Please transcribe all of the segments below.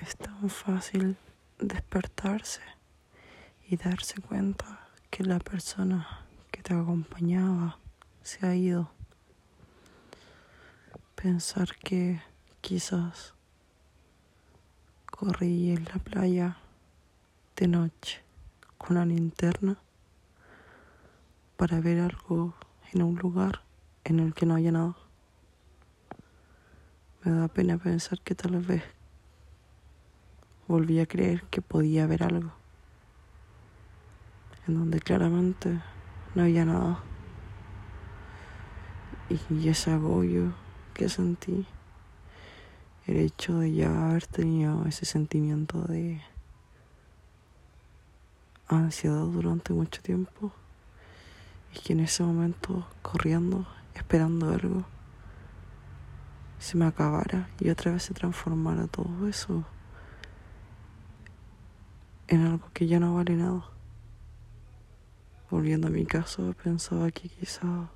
es tan fácil despertarse y darse cuenta que la persona que te acompañaba se ha ido. Pensar que quizás corrí en la playa de noche con una linterna para ver algo en un lugar en el que no haya nada. Me da pena pensar que tal vez volví a creer que podía haber algo, en donde claramente no había nada. Y ese agobio que sentí, el hecho de ya haber tenido ese sentimiento de ansiedad durante mucho tiempo, y que en ese momento, corriendo, esperando algo, se me acabara y otra vez se transformara todo eso en algo que ya no vale nada. Volviendo a mi caso, pensaba que quizá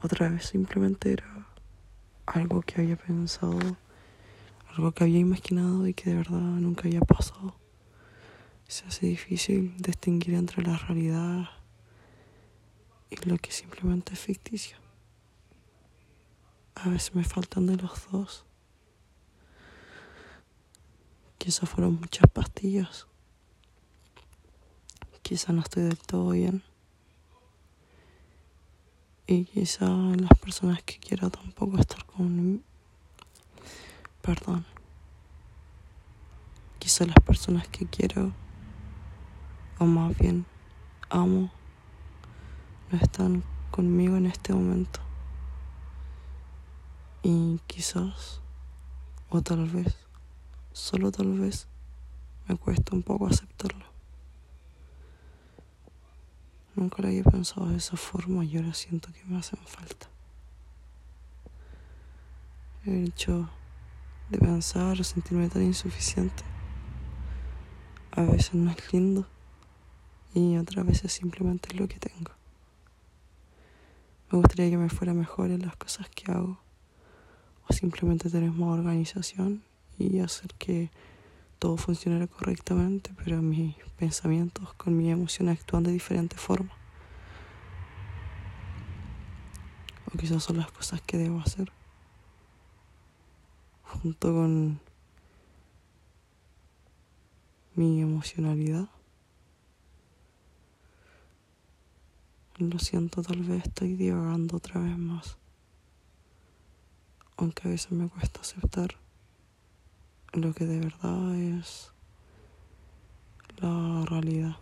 otra vez simplemente era algo que había pensado, algo que había imaginado y que de verdad nunca había pasado. Se hace difícil distinguir entre la realidad y lo que simplemente es ficticio. A veces me faltan de los dos. Quizás fueron muchas pastillas. Quizá no estoy del todo bien. Y quizá las personas que quiero tampoco estar con... Perdón. Quizá las personas que quiero, o más bien amo, no están conmigo en este momento. Y quizás, o tal vez, solo tal vez, me cuesta un poco aceptarlo. Nunca lo había pensado de esa forma y ahora siento que me hacen falta. El hecho de pensar o sentirme tan insuficiente a veces no es lindo y otras veces simplemente es lo que tengo. Me gustaría que me fuera mejor en las cosas que hago o simplemente tener más organización y hacer que todo funcionara correctamente, pero mis pensamientos con mis emociones actúan de diferente forma. O quizás son las cosas que debo hacer. Junto con mi emocionalidad. Lo siento, tal vez estoy divagando otra vez más aunque a veces me cuesta aceptar lo que de verdad es la realidad.